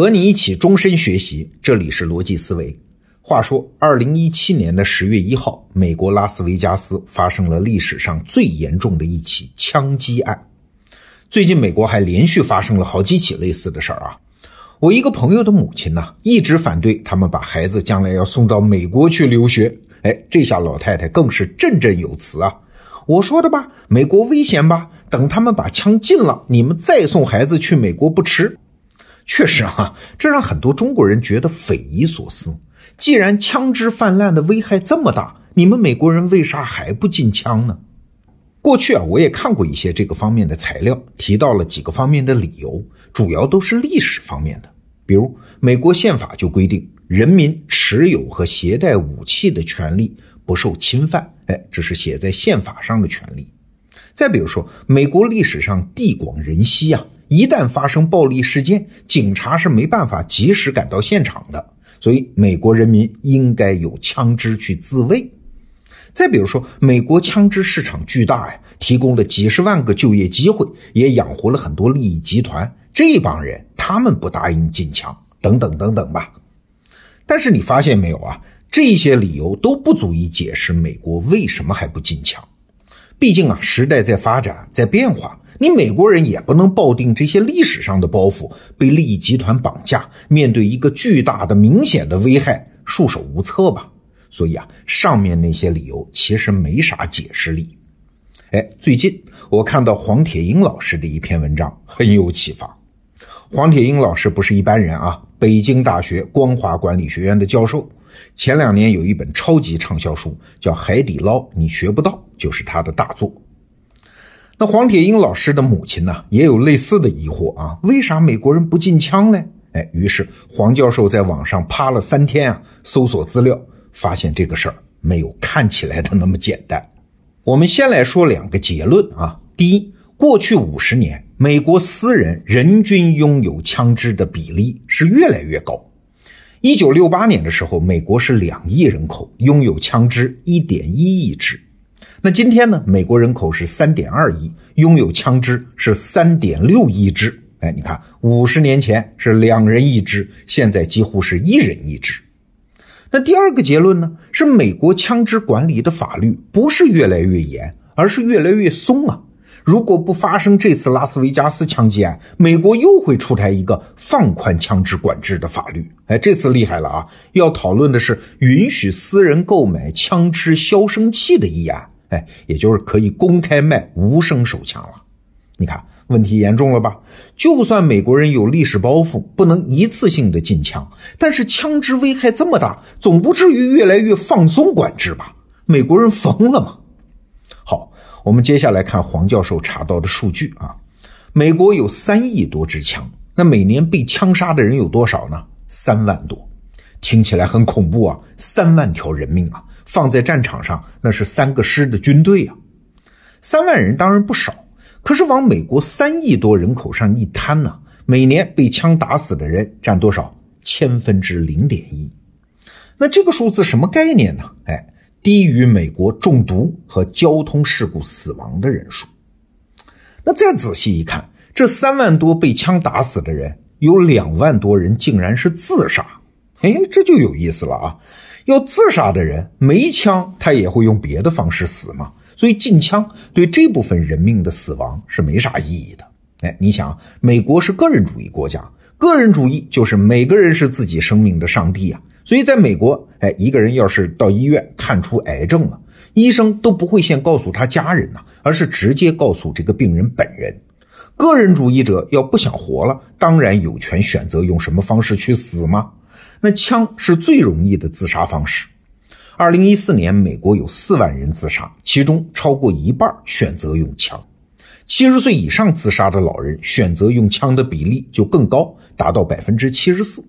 和你一起终身学习，这里是逻辑思维。话说，二零一七年的十月一号，美国拉斯维加斯发生了历史上最严重的一起枪击案。最近，美国还连续发生了好几起类似的事儿啊。我一个朋友的母亲呢，一直反对他们把孩子将来要送到美国去留学。哎，这下老太太更是振振有词啊！我说的吧，美国危险吧？等他们把枪禁了，你们再送孩子去美国不迟。确实哈，这让很多中国人觉得匪夷所思。既然枪支泛滥的危害这么大，你们美国人为啥还不禁枪呢？过去啊，我也看过一些这个方面的材料，提到了几个方面的理由，主要都是历史方面的。比如，美国宪法就规定，人民持有和携带武器的权利不受侵犯。哎，这是写在宪法上的权利。再比如说，美国历史上地广人稀啊。一旦发生暴力事件，警察是没办法及时赶到现场的，所以美国人民应该有枪支去自卫。再比如说，美国枪支市场巨大呀，提供了几十万个就业机会，也养活了很多利益集团。这帮人他们不答应禁枪，等等等等吧。但是你发现没有啊？这些理由都不足以解释美国为什么还不禁枪。毕竟啊，时代在发展，在变化。你美国人也不能抱定这些历史上的包袱，被利益集团绑架，面对一个巨大的、明显的危害，束手无策吧？所以啊，上面那些理由其实没啥解释力。哎，最近我看到黄铁英老师的一篇文章，很有启发。黄铁英老师不是一般人啊，北京大学光华管理学院的教授。前两年有一本超级畅销书，叫《海底捞你学不到》，就是他的大作。那黄铁英老师的母亲呢，也有类似的疑惑啊，为啥美国人不禁枪呢？哎，于是黄教授在网上趴了三天啊，搜索资料，发现这个事儿没有看起来的那么简单。我们先来说两个结论啊，第一，过去五十年，美国私人人均拥有枪支的比例是越来越高。一九六八年的时候，美国是两亿人口，拥有枪支一点一亿支。那今天呢？美国人口是三点二亿，拥有枪支是三点六亿支。哎，你看，五十年前是两人一支，现在几乎是一人一支。那第二个结论呢？是美国枪支管理的法律不是越来越严，而是越来越松啊。如果不发生这次拉斯维加斯枪击案，美国又会出台一个放宽枪支管制的法律。哎，这次厉害了啊！要讨论的是允许私人购买枪支消声器的议案。哎，也就是可以公开卖无声手枪了。你看问题严重了吧？就算美国人有历史包袱，不能一次性的禁枪，但是枪支危害这么大，总不至于越来越放松管制吧？美国人疯了吗？好，我们接下来看黄教授查到的数据啊。美国有三亿多支枪，那每年被枪杀的人有多少呢？三万多，听起来很恐怖啊！三万条人命啊！放在战场上，那是三个师的军队呀，三万人当然不少，可是往美国三亿多人口上一摊呢，每年被枪打死的人占多少？千分之零点一。那这个数字什么概念呢？哎，低于美国中毒和交通事故死亡的人数。那再仔细一看，这三万多被枪打死的人，有两万多人竟然是自杀。哎，这就有意思了啊。要自杀的人没枪，他也会用别的方式死嘛？所以禁枪对这部分人命的死亡是没啥意义的。哎，你想，美国是个人主义国家，个人主义就是每个人是自己生命的上帝啊。所以在美国，哎，一个人要是到医院看出癌症了，医生都不会先告诉他家人呐，而是直接告诉这个病人本人。个人主义者要不想活了，当然有权选择用什么方式去死吗？那枪是最容易的自杀方式。二零一四年，美国有四万人自杀，其中超过一半选择用枪。七十岁以上自杀的老人选择用枪的比例就更高，达到百分之七十四。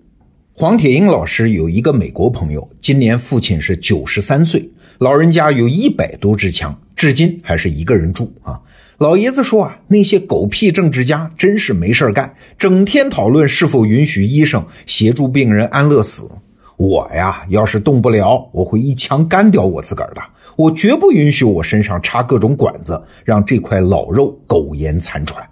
黄铁英老师有一个美国朋友，今年父亲是九十三岁，老人家有一百多支枪，至今还是一个人住啊。老爷子说啊，那些狗屁政治家真是没事干，整天讨论是否允许医生协助病人安乐死。我呀，要是动不了，我会一枪干掉我自个儿的。我绝不允许我身上插各种管子，让这块老肉苟延残喘。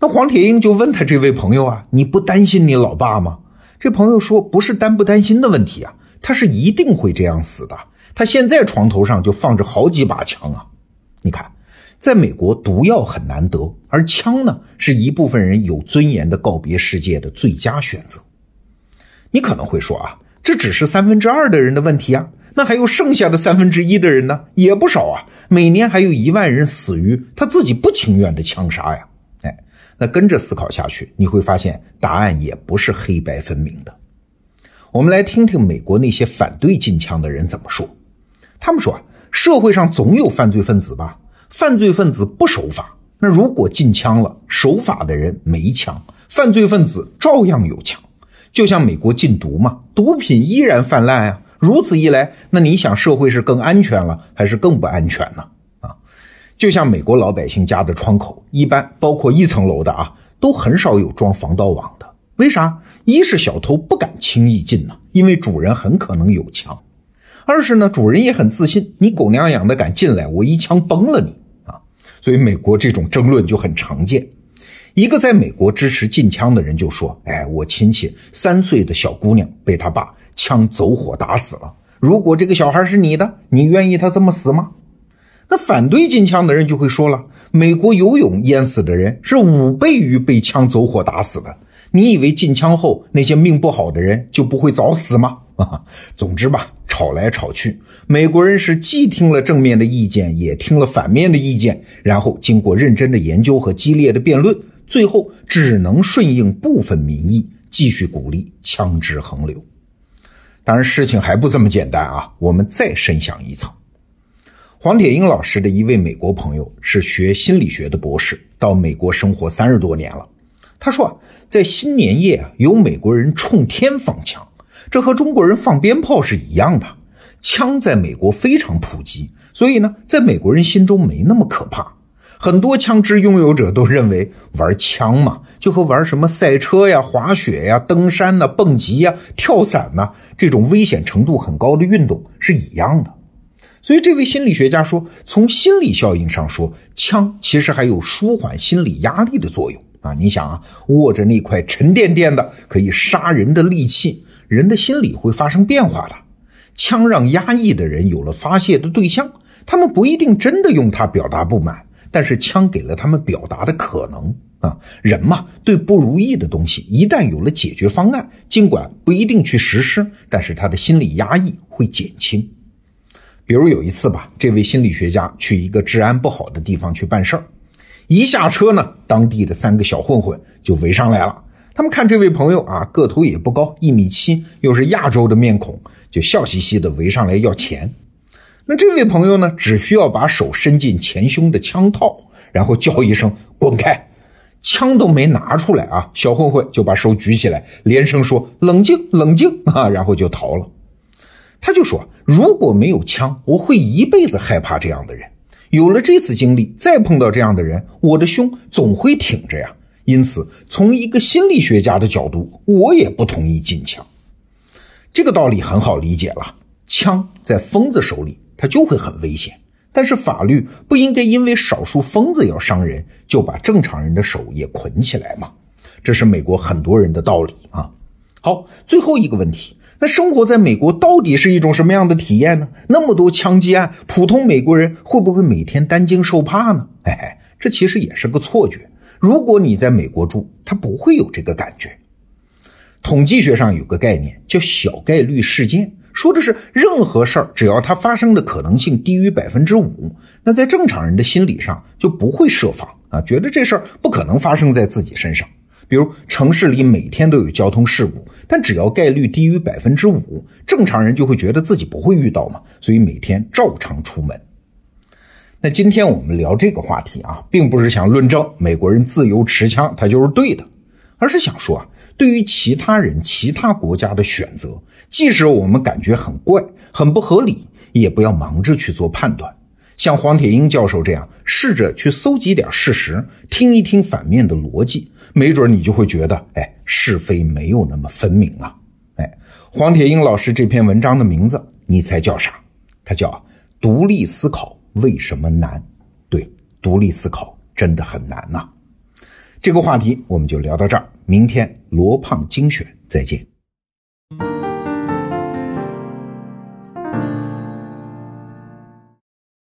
那黄铁英就问他这位朋友啊，你不担心你老爸吗？这朋友说，不是担不担心的问题啊，他是一定会这样死的。他现在床头上就放着好几把枪啊。你看，在美国，毒药很难得，而枪呢，是一部分人有尊严的告别世界的最佳选择。你可能会说啊，这只是三分之二的人的问题啊，那还有剩下的三分之一的人呢，也不少啊。每年还有一万人死于他自己不情愿的枪杀呀。哎，那跟着思考下去，你会发现答案也不是黑白分明的。我们来听听美国那些反对禁枪的人怎么说。他们说啊。社会上总有犯罪分子吧？犯罪分子不守法，那如果禁枪了，守法的人没枪，犯罪分子照样有枪。就像美国禁毒嘛，毒品依然泛滥啊。如此一来，那你想社会是更安全了，还是更不安全呢？啊，就像美国老百姓家的窗口，一般包括一层楼的啊，都很少有装防盗网的。为啥？一是小偷不敢轻易进呢，因为主人很可能有枪。二是呢，主人也很自信，你狗娘养的敢进来，我一枪崩了你！所以美国这种争论就很常见。一个在美国支持禁枪的人就说：“哎，我亲戚三岁的小姑娘被他爸枪走火打死了。如果这个小孩是你的，你愿意他这么死吗？”那反对禁枪的人就会说了：“美国游泳淹死的人是五倍于被枪走火打死的。你以为禁枪后那些命不好的人就不会早死吗？”啊，总之吧。吵来吵去，美国人是既听了正面的意见，也听了反面的意见，然后经过认真的研究和激烈的辩论，最后只能顺应部分民意，继续鼓励枪支横流。当然，事情还不这么简单啊！我们再深想一层，黄铁英老师的一位美国朋友是学心理学的博士，到美国生活三十多年了。他说啊，在新年夜啊，有美国人冲天放枪。这和中国人放鞭炮是一样的，枪在美国非常普及，所以呢，在美国人心中没那么可怕。很多枪支拥有者都认为玩枪嘛，就和玩什么赛车呀、滑雪呀、登山呐、蹦极呀、跳伞呐这种危险程度很高的运动是一样的。所以，这位心理学家说，从心理效应上说，枪其实还有舒缓心理压力的作用啊。你想啊，握着那块沉甸甸的可以杀人的利器。人的心理会发生变化的，枪让压抑的人有了发泄的对象，他们不一定真的用它表达不满，但是枪给了他们表达的可能啊。人嘛，对不如意的东西，一旦有了解决方案，尽管不一定去实施，但是他的心理压抑会减轻。比如有一次吧，这位心理学家去一个治安不好的地方去办事儿，一下车呢，当地的三个小混混就围上来了。他们看这位朋友啊，个头也不高，一米七，又是亚洲的面孔，就笑嘻嘻的围上来要钱。那这位朋友呢，只需要把手伸进前胸的枪套，然后叫一声“滚开”，枪都没拿出来啊，小混混就把手举起来，连声说“冷静，冷静”啊，然后就逃了。他就说：“如果没有枪，我会一辈子害怕这样的人。有了这次经历，再碰到这样的人，我的胸总会挺着呀。”因此，从一个心理学家的角度，我也不同意禁枪。这个道理很好理解了，枪在疯子手里，它就会很危险。但是法律不应该因为少数疯子要伤人，就把正常人的手也捆起来嘛？这是美国很多人的道理啊。好，最后一个问题，那生活在美国到底是一种什么样的体验呢？那么多枪击案，普通美国人会不会每天担惊受怕呢？哎，这其实也是个错觉。如果你在美国住，他不会有这个感觉。统计学上有个概念叫小概率事件，说的是任何事儿只要它发生的可能性低于百分之五，那在正常人的心理上就不会设防啊，觉得这事儿不可能发生在自己身上。比如城市里每天都有交通事故，但只要概率低于百分之五，正常人就会觉得自己不会遇到嘛，所以每天照常出门。那今天我们聊这个话题啊，并不是想论证美国人自由持枪他就是对的，而是想说啊，对于其他人、其他国家的选择，即使我们感觉很怪、很不合理，也不要忙着去做判断。像黄铁英教授这样，试着去搜集点事实，听一听反面的逻辑，没准你就会觉得，哎，是非没有那么分明啊。哎，黄铁英老师这篇文章的名字，你猜叫啥？它叫独立思考。为什么难？对，独立思考真的很难呐。这个话题我们就聊到这儿，明天罗胖精选再见。